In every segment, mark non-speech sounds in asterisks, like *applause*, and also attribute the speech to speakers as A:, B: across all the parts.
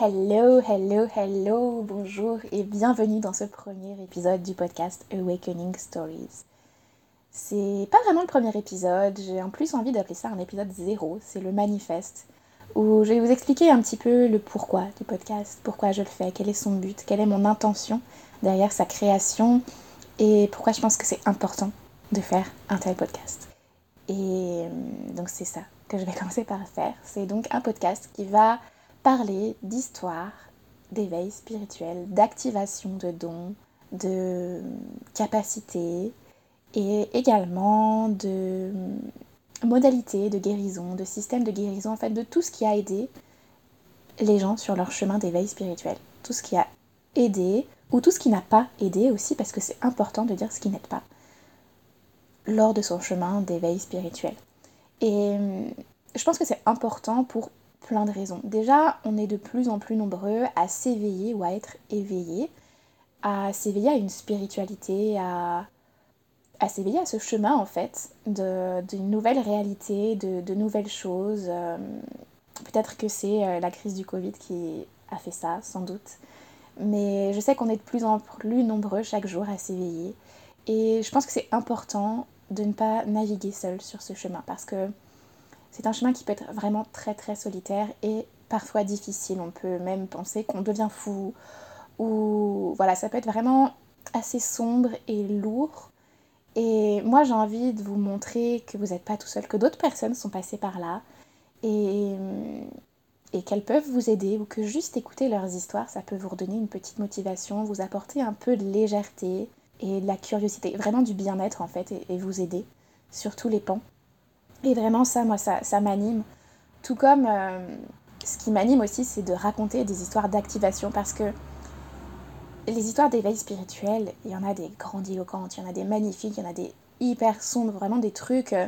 A: Hello, hello, hello, bonjour et bienvenue dans ce premier épisode du podcast Awakening Stories. C'est pas vraiment le premier épisode, j'ai en plus envie d'appeler ça un épisode zéro, c'est le manifeste, où je vais vous expliquer un petit peu le pourquoi du podcast, pourquoi je le fais, quel est son but, quelle est mon intention derrière sa création et pourquoi je pense que c'est important de faire un tel podcast. Et euh, donc c'est ça que je vais *laughs* commencer par faire, c'est donc un podcast qui va parler d'histoire, d'éveil spirituel, d'activation de dons, de capacités et également de modalités de guérison, de systèmes de guérison, en fait de tout ce qui a aidé les gens sur leur chemin d'éveil spirituel. Tout ce qui a aidé ou tout ce qui n'a pas aidé aussi parce que c'est important de dire ce qui n'aide pas lors de son chemin d'éveil spirituel. Et je pense que c'est important pour plein de raisons. Déjà, on est de plus en plus nombreux à s'éveiller ou à être éveillés, à s'éveiller à une spiritualité, à, à s'éveiller à ce chemin en fait d'une nouvelle réalité, de, nouvelles choses. Euh, peut-être que c'est euh, la crise du Covid qui a fait ça, sans doute. Mais je sais qu'on est de plus en plus nombreux chaque jour à s'éveiller. Et je pense que c'est important de ne pas naviguer seul sur ce chemin parce que c'est un chemin qui peut être vraiment très très solitaire et parfois difficile. On peut même penser qu'on devient fou ou voilà, ça peut être vraiment assez sombre et lourd. Et moi j'ai envie de vous montrer que vous n'êtes pas tout seul, que d'autres personnes sont passées par là et, et qu'elles peuvent vous aider ou que juste écouter leurs histoires, ça peut vous redonner une petite motivation, vous apporter un peu de légèreté et de la curiosité, vraiment du bien-être en fait et, et vous aider sur tous les pans. Et vraiment, ça, moi, ça, m'anime. Tout comme euh, ce qui m'anime aussi, c'est de raconter des histoires d'activation parce que les histoires d'éveil spirituel, il y en a des grandiloquentes, il y en a des magnifiques, il y en a des hyper sombres, vraiment des trucs euh,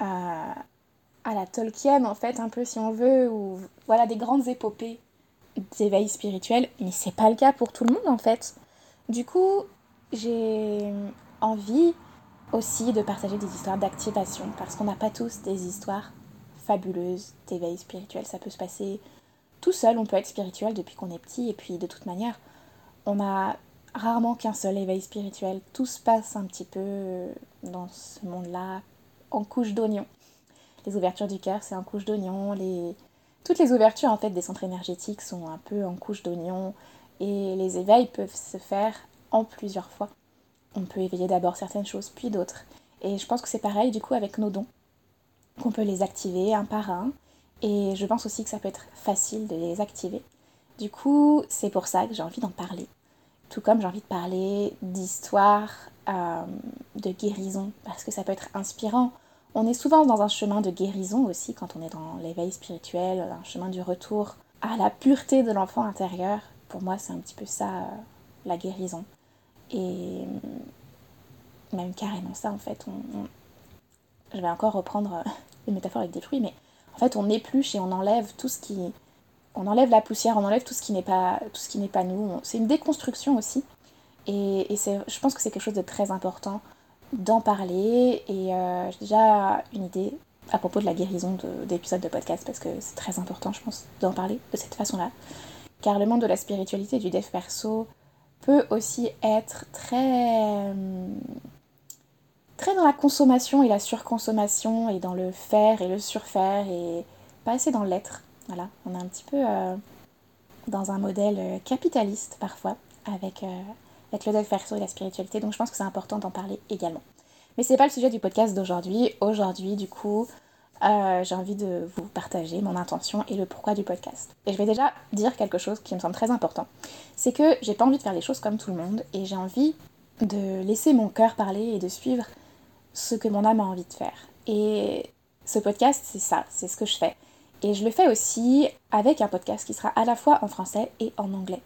A: à la Tolkien, en fait, un peu si on veut, ou voilà, des grandes épopées d'éveil spirituel, mais c'est pas le cas pour tout le monde en fait. Du coup, j'ai envie aussi de partager des histoires d'activation, parce qu'on n'a pas tous des histoires fabuleuses d'éveil spirituel. Ça peut se passer tout seul, on peut être spirituel depuis qu'on est petit, et puis de toute manière, on a rarement qu'un seul éveil spirituel. Tout se passe un petit peu dans ce monde-là en couche d'oignon. Les ouvertures du cœur, c'est en couche d'oignon. Les... Toutes les ouvertures en fait des centres énergétiques sont un peu en couche d'oignon. Et les éveils peuvent se faire en plusieurs fois on peut éveiller d'abord certaines choses, puis d'autres. Et je pense que c'est pareil du coup avec nos dons, qu'on peut les activer un par un. Et je pense aussi que ça peut être facile de les activer. Du coup, c'est pour ça que j'ai envie d'en parler. Tout comme j'ai envie de parler d'histoire, euh, de guérison, parce que ça peut être inspirant. On est souvent dans un chemin de guérison aussi quand on est dans l'éveil spirituel, un chemin du retour à la pureté de l'enfant intérieur. Pour moi, c'est un petit peu ça, euh, la guérison. Et même carrément ça, en fait. Je vais encore reprendre euh, *laughs* une métaphore avec des fruits, mais en fait, on épluche et on enlève tout ce qui. On enlève la poussière, on enlève tout ce qui n'est pas, tout ce qui n'est pas nous. C'est une déconstruction aussi. Et, et je pense que c'est quelque chose de très important d'en parler. Et euh, j'ai déjà une idée à propos de la guérison d'épisodes de, de podcast parce que c'est très important, je pense, d'en parler de cette façon-là. Car le monde de la spiritualité et du dev perso peut aussi être très très dans la consommation et la surconsommation et dans le faire et le surfaire et pas assez dans l'être. Voilà, on est un petit peu euh, dans un modèle euh, capitaliste parfois avec, euh, avec le dev perso et la spiritualité, donc je pense que c'est important d'en parler également. Mais c'est pas le sujet du podcast d'aujourd'hui. Aujourd'hui, du coup, j'ai envie de vous partager mon intention et le pourquoi du podcast. Et je vais déjà dire quelque chose qui me semble très important. C'est que j'ai pas envie de faire les choses comme tout le monde et j'ai envie de laisser mon cœur parler et de suivre ce que mon âme a envie de faire. Et ce podcast, c'est ça, c'est ce que je fais. Et je le fais aussi avec un podcast qui sera à la fois en français et en anglais.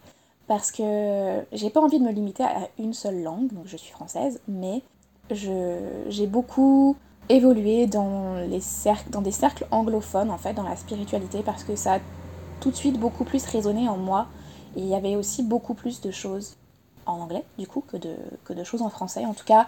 A: Parce que j'ai pas envie de me limiter à une seule langue, donc je suis française, mais j'ai beaucoup évolué dans, les cercles, dans des cercles anglophones, en fait, dans la spiritualité, parce que ça a tout de suite beaucoup plus résonné en moi. Et il y avait aussi beaucoup plus de choses en anglais, du coup, que de, que de choses en français. En tout cas,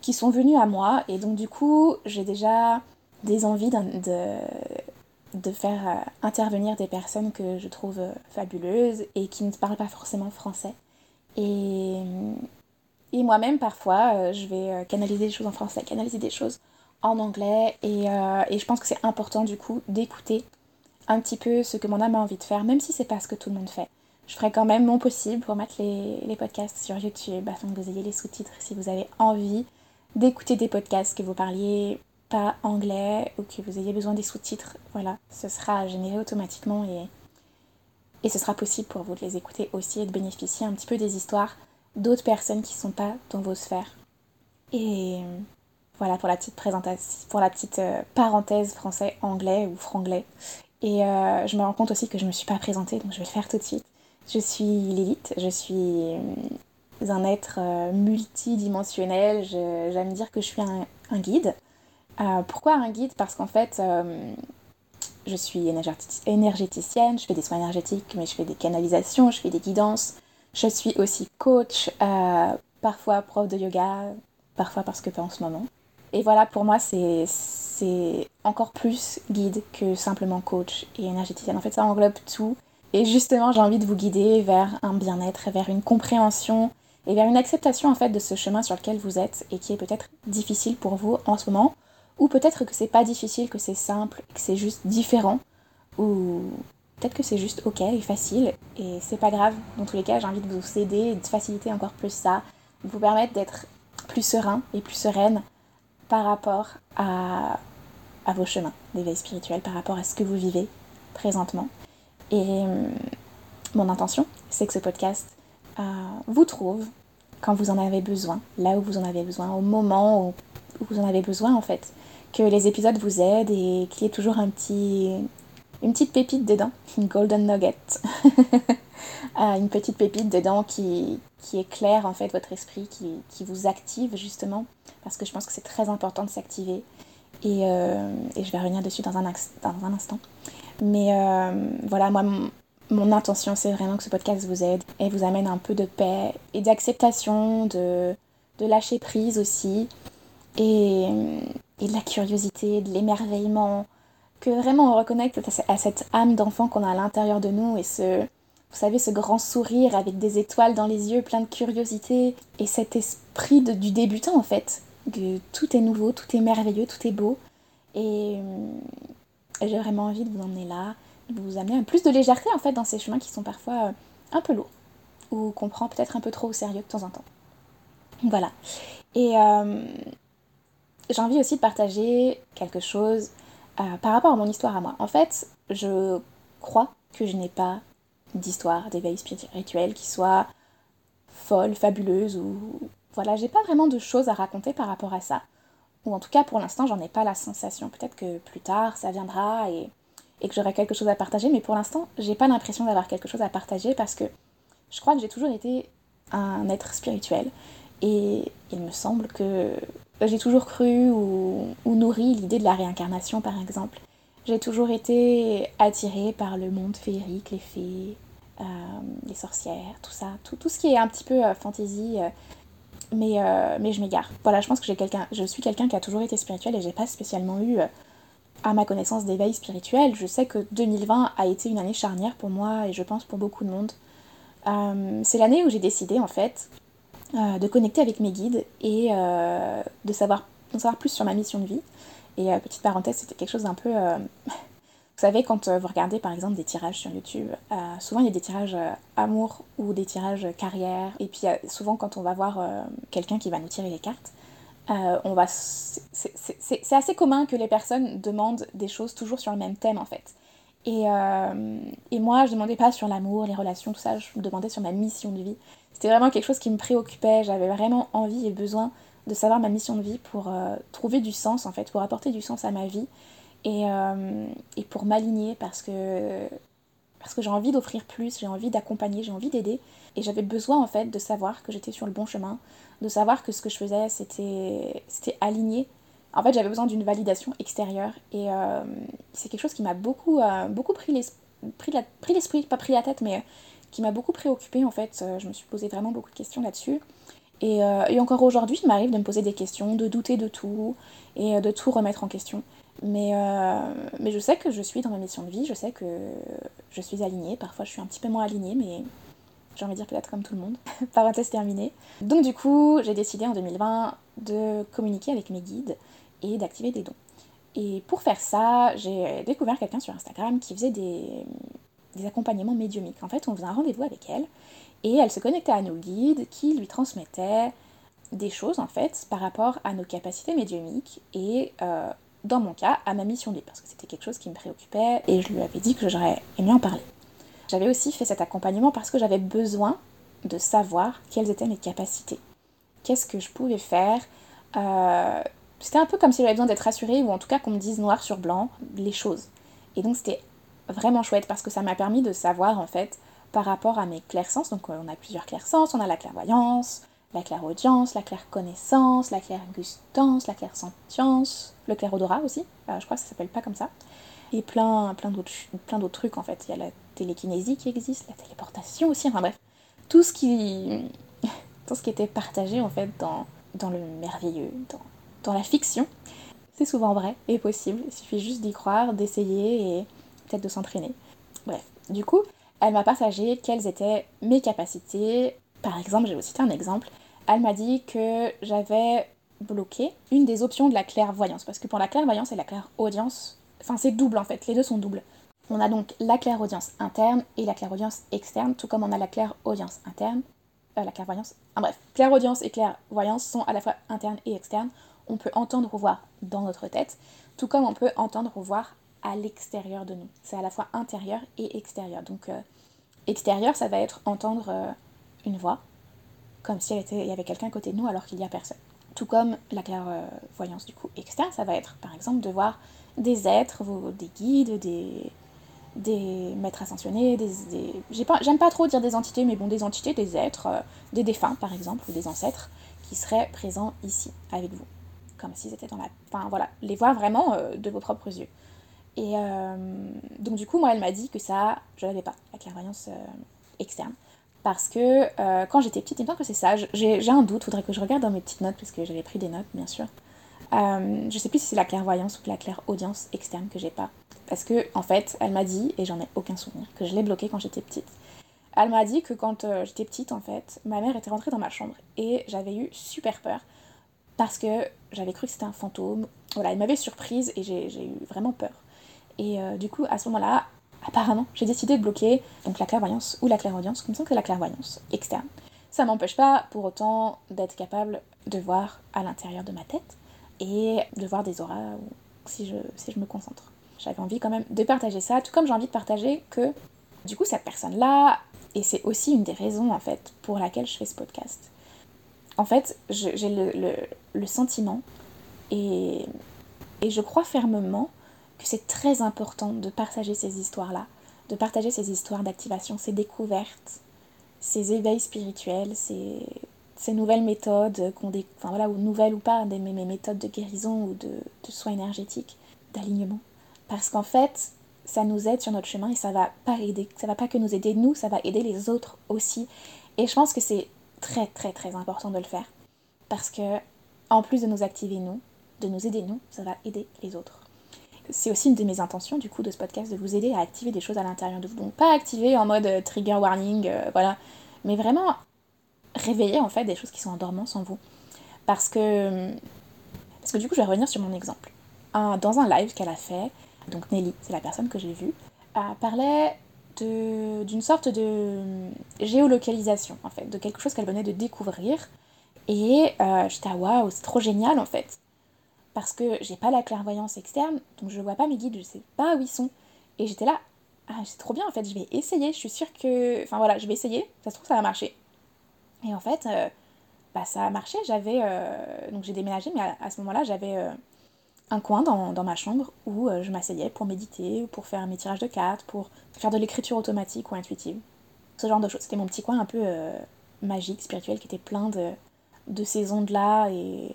A: qui sont venus à moi. Et donc du coup, j'ai déjà des envies de faire intervenir des personnes que je trouve fabuleuses et qui ne parlent pas forcément français. Et, et moi-même, parfois, je vais canaliser des choses en français, canaliser des choses en anglais. Et, et je pense que c'est important, du coup, d'écouter un petit peu ce que mon âme a envie de faire, même si c'est pas ce que tout le monde fait. Je ferai quand même mon possible pour mettre les, podcasts sur YouTube afin que vous ayez les sous-titres si vous avez envie d'écouter des podcasts, que vous parliez pas anglais ou que vous ayez besoin des sous-titres. Voilà, ce sera généré automatiquement et, et ce sera possible pour vous de les écouter aussi et de bénéficier un petit peu des histoires d'autres personnes qui sont pas dans vos sphères. Et voilà pour la petite présentation, pour la petite euh, parenthèse français-anglais ou franglais. Et euh, je me rends compte aussi que je ne me suis pas présentée, donc je vais le faire tout de suite. Je suis Lilith, je suis euh, un être multidimensionnel. J'aime dire que je suis un, guide. pourquoi un guide? Parce qu'en fait, je suis énergéticienne, je fais des soins énergétiques, mais je fais des canalisations, je fais des guidances. Je suis aussi coach, parfois prof de yoga, parfois parce que pas en ce moment. Et voilà, pour moi, c'est encore plus guide que simplement coach et énergéticienne. En fait, ça englobe tout. Et justement, j'ai envie de vous guider vers un bien-être, vers une compréhension et vers une acceptation en fait de ce chemin sur lequel vous êtes et qui est peut-être difficile pour vous en ce moment. Ou peut-être que c'est pas difficile, que c'est simple, que c'est juste différent. Ou peut-être que c'est juste ok et facile. Et c'est pas grave. Dans tous les cas, j'ai envie de vous aider de faciliter encore plus ça. De vous permettre d'être plus serein et plus sereine par rapport à, vos chemins d'éveil spirituel, par rapport à ce que vous vivez présentement. Et euh, mon intention, c'est que ce podcast euh, vous trouve quand vous en avez besoin, là où vous en avez besoin, au moment où, vous en avez besoin en fait. Que les épisodes vous aident et qu'il y ait toujours un petit, une petite pépite dedans, une golden nugget. *laughs* Euh, une petite pépite dedans qui, éclaire en fait votre esprit, qui, vous active justement, parce que je pense que c'est très important de s'activer. Et, euh, et, je vais revenir dessus dans un, dans un instant. Mais euh, voilà, moi, mon, intention, c'est vraiment que ce podcast vous aide et vous amène un peu de paix et d'acceptation, de, de lâcher prise aussi, et, et de la curiosité, de l'émerveillement, que vraiment on reconnecte à cette âme d'enfant qu'on a à l'intérieur de nous et ce, vous savez, ce grand sourire avec des étoiles dans les yeux, plein de curiosité, et cet esprit du débutant en fait, que tout est nouveau, tout est merveilleux, tout est beau. Et, j'ai vraiment envie de vous emmener là, de vous amener un plus de légèreté en fait dans ces chemins qui sont parfois euh, un peu lourds, ou qu'on prend peut-être un peu trop au sérieux de temps en temps. Voilà. Et euh, j'ai envie aussi de partager quelque chose euh, par rapport à mon histoire à moi. En fait, je crois que je n'ai pas d'histoire d'éveil spirituel qui soit folle, fabuleuse ou voilà, j'ai pas vraiment de choses à raconter par rapport à ça. Ou en tout cas pour l'instant j'en ai pas la sensation. Peut-être que plus tard ça viendra et, que j'aurai quelque chose à partager, mais pour l'instant j'ai pas l'impression d'avoir quelque chose à partager parce que je crois que j'ai toujours été un être spirituel. Et il me semble que j'ai toujours cru ou, ou nourri l'idée de la réincarnation par exemple. J'ai toujours été attirée par le monde féerique, les fées, euh, les sorcières, tout ça, tout, ce qui est un petit peu euh, fantasy. Euh, mais, mais je m'égare. Voilà, je pense que j'ai quelqu'un, je suis quelqu'un qui a toujours été spirituel et j'ai pas spécialement eu, à ma connaissance, d'éveil spirituel. Je sais que 2020 a été une année charnière pour moi et je pense pour beaucoup de monde. c'est l'année où j'ai décidé en fait de connecter avec mes guides et de savoir, de savoir plus sur ma mission de vie. Et petite parenthèse, c'était quelque chose d'un peu Vous savez, quand euh, vous regardez par exemple des tirages sur YouTube, euh, souvent il y a des tirages euh, amour ou des tirages carrière. Et puis souvent quand on va voir quelqu'un qui va nous tirer les cartes, on va. C'est assez commun que les personnes demandent des choses toujours sur le même thème en fait. Et, et moi, je demandais pas sur l'amour, les relations, tout ça, je demandais sur ma mission de vie. C'était vraiment quelque chose qui me préoccupait. J'avais vraiment envie et besoin de savoir ma mission de vie pour trouver du sens en fait, pour apporter du sens à ma vie et, euh, et pour m'aligner parce que, parce que j'ai envie d'offrir plus, j'ai envie d'accompagner, j'ai envie d'aider. Et j'avais besoin en fait de savoir que j'étais sur le bon chemin, de savoir que ce que je faisais c'était, aligné. En fait, j'avais besoin d'une validation extérieure et euh, c'est quelque chose qui m'a beaucoup, euh, beaucoup pris, l'esprit, pris, l'esprit, pas pris la tête, mais qui m'a beaucoup préoccupée en fait. Je me suis posé vraiment beaucoup de questions là-dessus. Et, et encore aujourd'hui, il m'arrive de me poser des questions, de douter de tout et de tout remettre en question. Mais, euh, mais je sais que je suis dans ma mission de vie, je sais que je suis alignée. Parfois, je suis un petit peu moins alignée, mais j'ai envie de dire peut-être comme tout le monde. *laughs* Parenthèse terminée. Donc, du coup, j'ai décidé en 2020 de communiquer avec mes guides et d'activer des dons. Et pour faire ça, j'ai découvert quelqu'un sur Instagram qui faisait des, des accompagnements médiumiques. En fait, on faisait un rendez-vous avec elle et elle se connectait à nos guides qui lui transmettaient des choses en fait par rapport à nos capacités médiumiques et euh, dans mon cas à ma mission de parce que c'était quelque chose qui me préoccupait et je lui avais dit que j'aurais aimé en parler. J'avais aussi fait cet accompagnement parce que j'avais besoin de savoir quelles étaient mes capacités. Qu'est-ce que je pouvais faire euh, C'était un peu comme si j'avais besoin d'être rassurée ou en tout cas qu'on me dise noir sur blanc les choses. Et donc c'était vraiment chouette parce que ça m'a permis de savoir en fait par rapport à mes clairsens. Donc on a plusieurs clairsens, on a la clairvoyance, la clairaudience, la clairconnaissance, la clairgustance, la clairsentience, le clairodorat aussi, euh, je crois que ça s'appelle pas comme ça, et plein, plein d'autres trucs en fait. Il y a la télékinésie qui existe, la téléportation aussi, enfin bref, tout ce qui, *laughs* tout ce qui était partagé en fait dans, dans le merveilleux, dans, dans la fiction, c'est souvent vrai et possible. Il suffit juste d'y croire, d'essayer et peut-être de s'entraîner. Bref, du coup, elle m'a partagé quelles étaient mes capacités. Par exemple, vais vous citer un exemple elle m'a dit que j'avais bloqué une des options de la clairvoyance. Parce que pour la clairvoyance et la clairaudience, enfin c'est double en fait, les deux sont doubles. On a donc la clairaudience interne et la clairaudience externe, tout comme on a la clairaudience interne, euh, la clairvoyance. En bref, clairaudience et clairvoyance sont à la fois internes et externes. On peut entendre ou voir dans notre tête, tout comme on peut entendre ou voir à l'extérieur de nous. C'est à la fois intérieur et extérieur. Donc euh, extérieur, ça va être entendre euh, une voix, comme s'il y avait quelqu'un à côté de nous alors qu'il n'y a personne. Tout comme la clairvoyance du coup externe, ça va être par exemple de voir des êtres, des guides, des, des maîtres ascensionnés, des, j'aime pas, trop dire des entités, mais bon, des entités, des êtres, euh, des défunts par exemple, ou des ancêtres, qui seraient présents ici, avec vous. Comme s'ils étaient dans la... Enfin voilà, les voir vraiment euh, de vos propres yeux. Et euh, donc du coup, moi, elle m'a dit que ça, je l'avais pas, la clairvoyance externe parce que euh, quand j'étais petite, il me semble que c'est ça, j'ai un doute, faudrait que je regarde dans mes petites notes, parce que j'avais pris des notes, bien sûr. Euh, je sais plus si c'est la clairvoyance ou la clairaudience externe que j'ai pas. Parce que, en fait, elle m'a dit, et j'en ai aucun souvenir, que je l'ai bloqué quand j'étais petite. Elle m'a dit que quand euh, j'étais petite, en fait, ma mère était rentrée dans ma chambre et j'avais eu super peur parce que j'avais cru que c'était un fantôme. Voilà, elle m'avait surprise et j'ai eu vraiment peur. Et du coup, à ce moment-là, apparemment, j'ai décidé de bloquer donc la clairvoyance ou la clairaudience, comme ça que la clairvoyance externe. Ça m'empêche pas pour autant d'être capable de voir à l'intérieur de ma tête et de voir des auras si je, si je me concentre. J'avais envie quand même de partager ça, tout comme j'ai envie de partager que du coup cette personne-là, et c'est aussi une des raisons en fait pour laquelle je fais ce podcast. En fait, j'ai le, le, le, sentiment et, et je crois fermement que c'est très important de partager ces histoires-là, de partager ces histoires d'activation, ces découvertes, ces éveils spirituels, ces, nouvelles méthodes, qu'on enfin voilà, ou nouvelles ou pas, des, méthodes de guérison ou de, de soins énergétiques, d'alignement. Parce qu'en fait, ça nous aide sur notre chemin et ça va pas aider, ça va pas que nous aider nous, ça va aider les autres aussi. Et je pense que c'est très très très important de le faire. Parce que, en plus de nous activer nous, de nous aider nous, ça va aider les autres c'est aussi une de mes intentions du coup de ce podcast de vous aider à activer des choses à l'intérieur de vous. Donc pas activer en mode euh, trigger warning, euh, voilà, mais vraiment réveiller en fait des choses qui sont en dormance en vous. Parce que, parce que du coup je vais revenir sur mon exemple. dans un live qu'elle a fait, donc Nelly, c'est la personne que j'ai vue, parlait d'une sorte de géolocalisation en fait, de quelque chose qu'elle venait de découvrir. Et euh, j'étais ah waouh, c'est trop génial en fait parce que j'ai pas la clairvoyance externe, donc je vois pas mes guides, je sais pas où ils sont. Et j'étais là, ah c'est trop bien en fait, je vais essayer, je suis sûre que... Enfin voilà, je vais essayer, ça se trouve ça va marcher. Et en fait, euh, bah ça a marché, j'avais... Euh, donc j'ai déménagé, mais à, ce moment-là, j'avais euh, un coin dans, ma chambre où je m'asseyais pour méditer, pour faire mes tirages de cartes, pour faire de l'écriture automatique ou intuitive. Ce genre de choses. C'était mon petit coin un peu magique, spirituel, qui était plein de, de ces ondes-là et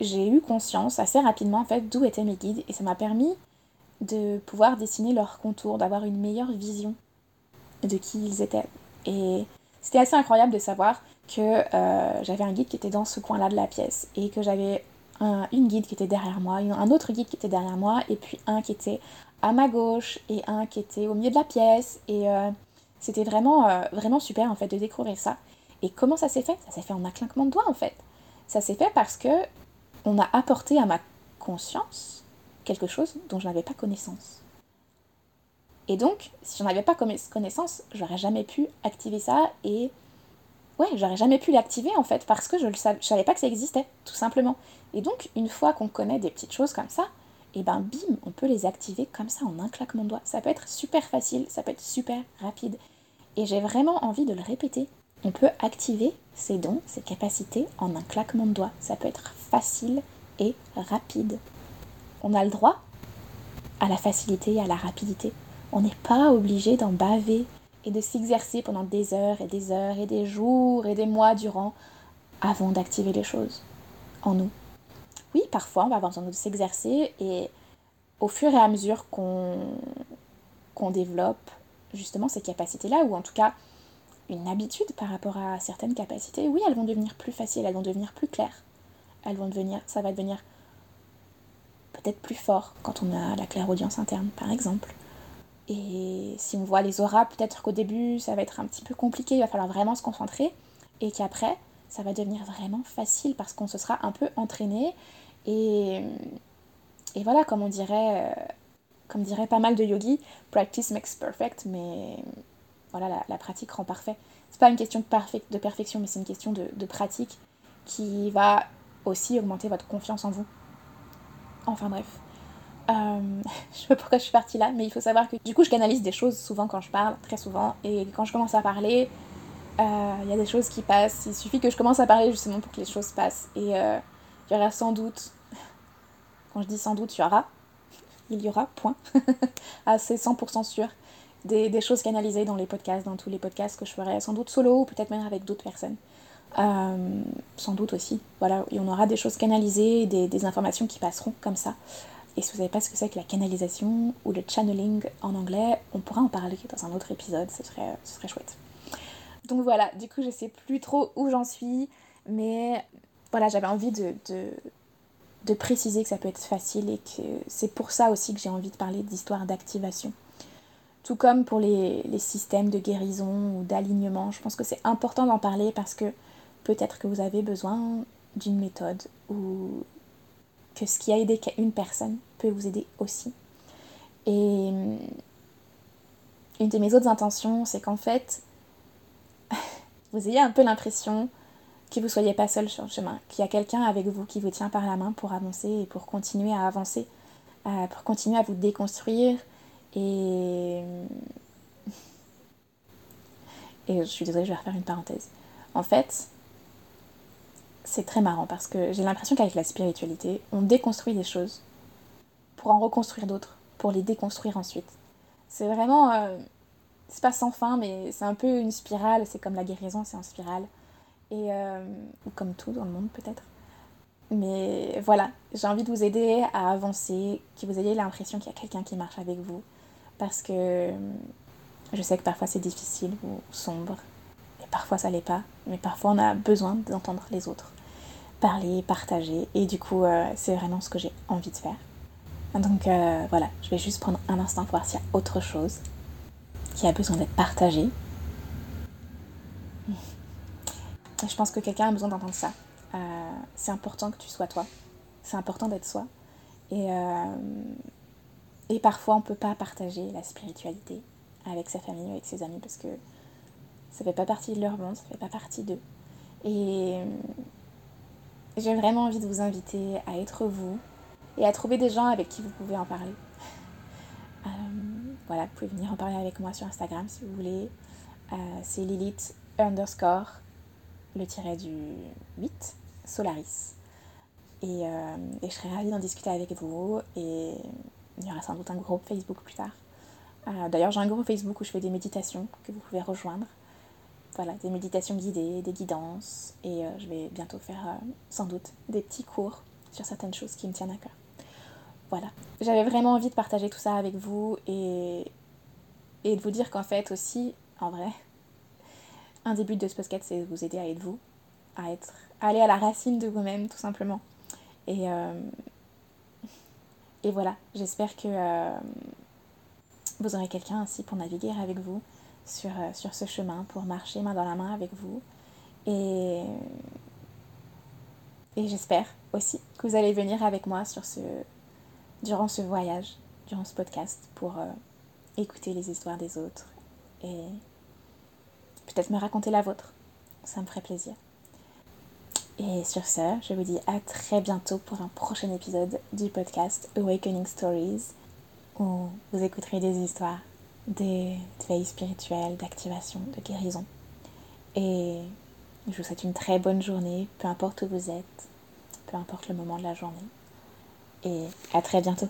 A: j'ai eu conscience assez rapidement en fait d'où étaient mes guides et ça m'a permis de pouvoir dessiner leurs contours, d'avoir une meilleure vision de qui ils étaient. Et c'était assez incroyable de savoir que euh, j'avais un guide qui était dans ce coin-là de la pièce et que j'avais une guide qui était derrière moi, un autre guide qui était derrière moi, et puis un qui était à ma gauche et un qui était au milieu de la pièce. Et euh, c'était vraiment, euh, vraiment super en fait de découvrir ça. Et comment ça s'est fait? Ça s'est fait en un clinquement de doigts en fait. Ça s'est fait parce que on a apporté à ma conscience quelque chose dont je n'avais pas connaissance. Et donc, si j'en avais pas connaissance, j'aurais jamais pu activer ça et ouais, j'aurais jamais pu l'activer en fait parce que je ne savais pas que ça existait, tout simplement. Et donc, une fois qu'on connaît des petites choses comme ça, et ben bim, on peut les activer comme ça en un claquement de doigts. Ça peut être super facile, ça peut être super rapide. Et j'ai vraiment envie de le répéter. On peut activer ces dons, ces capacités en un claquement de doigts. Ça peut être facile et rapide. On a le droit à la facilité et à la rapidité. On n'est pas obligé d'en baver et de s'exercer pendant des heures et des heures et des jours et des mois durant avant d'activer les choses en nous oui, parfois, on va avoir besoin de s'exercer et au fur et à mesure qu'on développe justement ces capacités-là, ou en tout cas une habitude par rapport à certaines capacités, oui, elles vont devenir plus faciles, elles vont devenir plus claires. Elles vont devenir, ça va devenir peut-être plus fort quand on a la claire-audience interne, par exemple. Et si on voit les auras, peut-être qu'au début, ça va être un petit peu compliqué, il va falloir vraiment se concentrer, et qu'après, ça va devenir vraiment facile parce qu'on se sera un peu entraîné et, voilà, comme on dirait, euh, comme dirait pas mal de yogis, practice makes perfect, mais voilà, la, pratique rend parfait. C'est pas une question de, perfection, mais c'est une question de, pratique qui va aussi augmenter votre confiance en vous. Enfin bref. Euh, *laughs* je sais pas pourquoi je suis partie là, mais il faut savoir que du coup je canalise des choses souvent quand je parle, très souvent, et quand je commence à parler, euh, il y a des choses qui passent. Il suffit que je commence à parler justement pour que les choses passent. Et il y aura sans doute *laughs* quand je dis sans doute, il y aura. *laughs* Il y aura, point. Assez 100% sûr. Des, choses canalisées dans les podcasts, dans tous les podcasts que je ferai, sans doute solo ou peut-être même avec d'autres personnes. Euh, sans doute aussi. Voilà, on aura des choses canalisées, des, informations qui passeront comme ça. Et si vous savez pas ce que c'est que la canalisation ou le channeling en anglais, on pourra en parler dans un autre épisode, ce serait, chouette. Donc voilà, du coup je sais plus trop où j'en suis, mais voilà, j'avais envie de préciser que ça peut être facile et que c'est pour ça aussi que j'ai envie de parler d'histoire d'activation. Tout comme pour les, systèmes de guérison ou d'alignement, je pense que c'est important d'en parler parce que peut-être que vous avez besoin d'une méthode ou que ce qui a aidé une personne peut vous aider aussi. Et une de mes autres intentions, c'est qu'en fait, *laughs* vous ayez un peu l'impression que vous soyez pas seul sur le chemin, qu'il y a quelqu'un avec vous qui vous tient par la main pour avancer et pour continuer à avancer, euh, pour continuer à vous déconstruire. Et... *laughs* et je suis désolée, je vais refaire une parenthèse. En fait, c'est très marrant parce que j'ai l'impression qu'avec la spiritualité, on déconstruit des choses pour en reconstruire d'autres, pour les déconstruire ensuite. C'est vraiment... Euh, c'est pas sans fin, mais c'est un peu une spirale, c'est comme la guérison, c'est en spirale. Et, euh, ou comme tout dans le monde peut-être. Mais voilà, j'ai envie de vous aider à avancer, que vous ayez l'impression qu'il y a quelqu'un qui marche avec vous. Parce que je sais que parfois c'est difficile ou sombre. Et parfois ça l'est pas. Mais parfois on a besoin d'entendre les autres parler, partager. Et du coup, euh, c'est vraiment ce que j'ai envie de faire. Donc euh, voilà, je vais juste prendre un instant pour voir s'il y a autre chose qui a besoin d'être partagé je pense que quelqu'un a besoin d'entendre ça. Euh, c'est important que tu sois toi. C'est important d'être soi. Et, et parfois, on ne peut pas partager la spiritualité avec sa famille, avec ses amis, parce que ça ne fait pas partie de leur monde, ça ne fait pas partie d'eux. Et j'ai vraiment envie de vous inviter à être vous et à trouver des gens avec qui vous pouvez en parler. *laughs* Euh, voilà, vous pouvez venir en parler avec moi sur Instagram si vous voulez. c'est Lilith underscore le tiret du 8, Solaris. Euh, et, je serais ravie d'en discuter avec vous. Et il y aura sans doute un groupe Facebook plus tard. Euh, d'ailleurs, j'ai un groupe Facebook où je fais des méditations que vous pouvez rejoindre. Voilà, des méditations guidées, des guidances. Et euh, je vais bientôt faire sans doute des petits cours sur certaines choses qui me tiennent à cœur. Voilà. J'avais vraiment envie de partager tout ça avec vous et, de vous dire qu'en fait aussi, en vrai, un des buts de ce podcast, c'est de vous aider à être vous, à, être, aller à la racine de vous-même, tout simplement. Et, et voilà, j'espère que vous aurez quelqu'un ainsi pour naviguer avec vous sur, sur ce chemin, pour marcher main dans la main avec vous. Et, j'espère aussi que vous allez venir avec moi sur ce, durant ce voyage, durant ce podcast, pour écouter les histoires des autres et peut-être me raconter la vôtre. Ça me ferait plaisir. Et sur ce, je vous dis à très bientôt pour un prochain épisode du podcast Awakening Stories où vous écouterez des histoires des veilles spirituelles, d'activation, de guérison. Et je vous souhaite une très bonne journée, peu importe où vous êtes, peu importe le moment de la journée. Et à très bientôt.